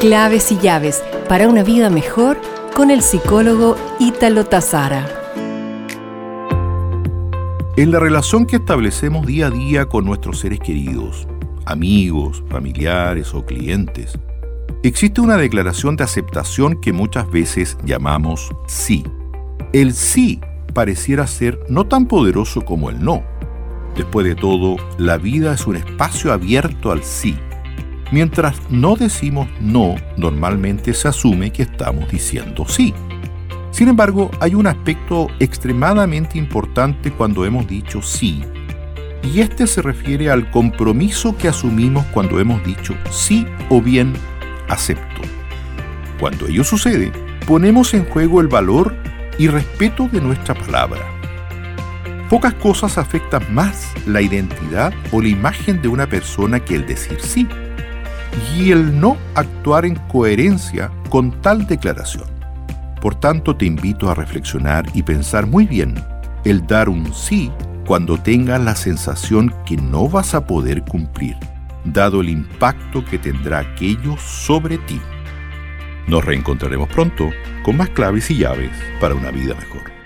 Claves y llaves para una vida mejor con el psicólogo Ítalo Tazara. En la relación que establecemos día a día con nuestros seres queridos, amigos, familiares o clientes, existe una declaración de aceptación que muchas veces llamamos sí. El sí pareciera ser no tan poderoso como el no. Después de todo, la vida es un espacio abierto al sí Mientras no decimos no, normalmente se asume que estamos diciendo sí. Sin embargo, hay un aspecto extremadamente importante cuando hemos dicho sí, y este se refiere al compromiso que asumimos cuando hemos dicho sí o bien acepto. Cuando ello sucede, ponemos en juego el valor y respeto de nuestra palabra. Pocas cosas afectan más la identidad o la imagen de una persona que el decir sí y el no actuar en coherencia con tal declaración. Por tanto, te invito a reflexionar y pensar muy bien el dar un sí cuando tengas la sensación que no vas a poder cumplir, dado el impacto que tendrá aquello sobre ti. Nos reencontraremos pronto con más claves y llaves para una vida mejor.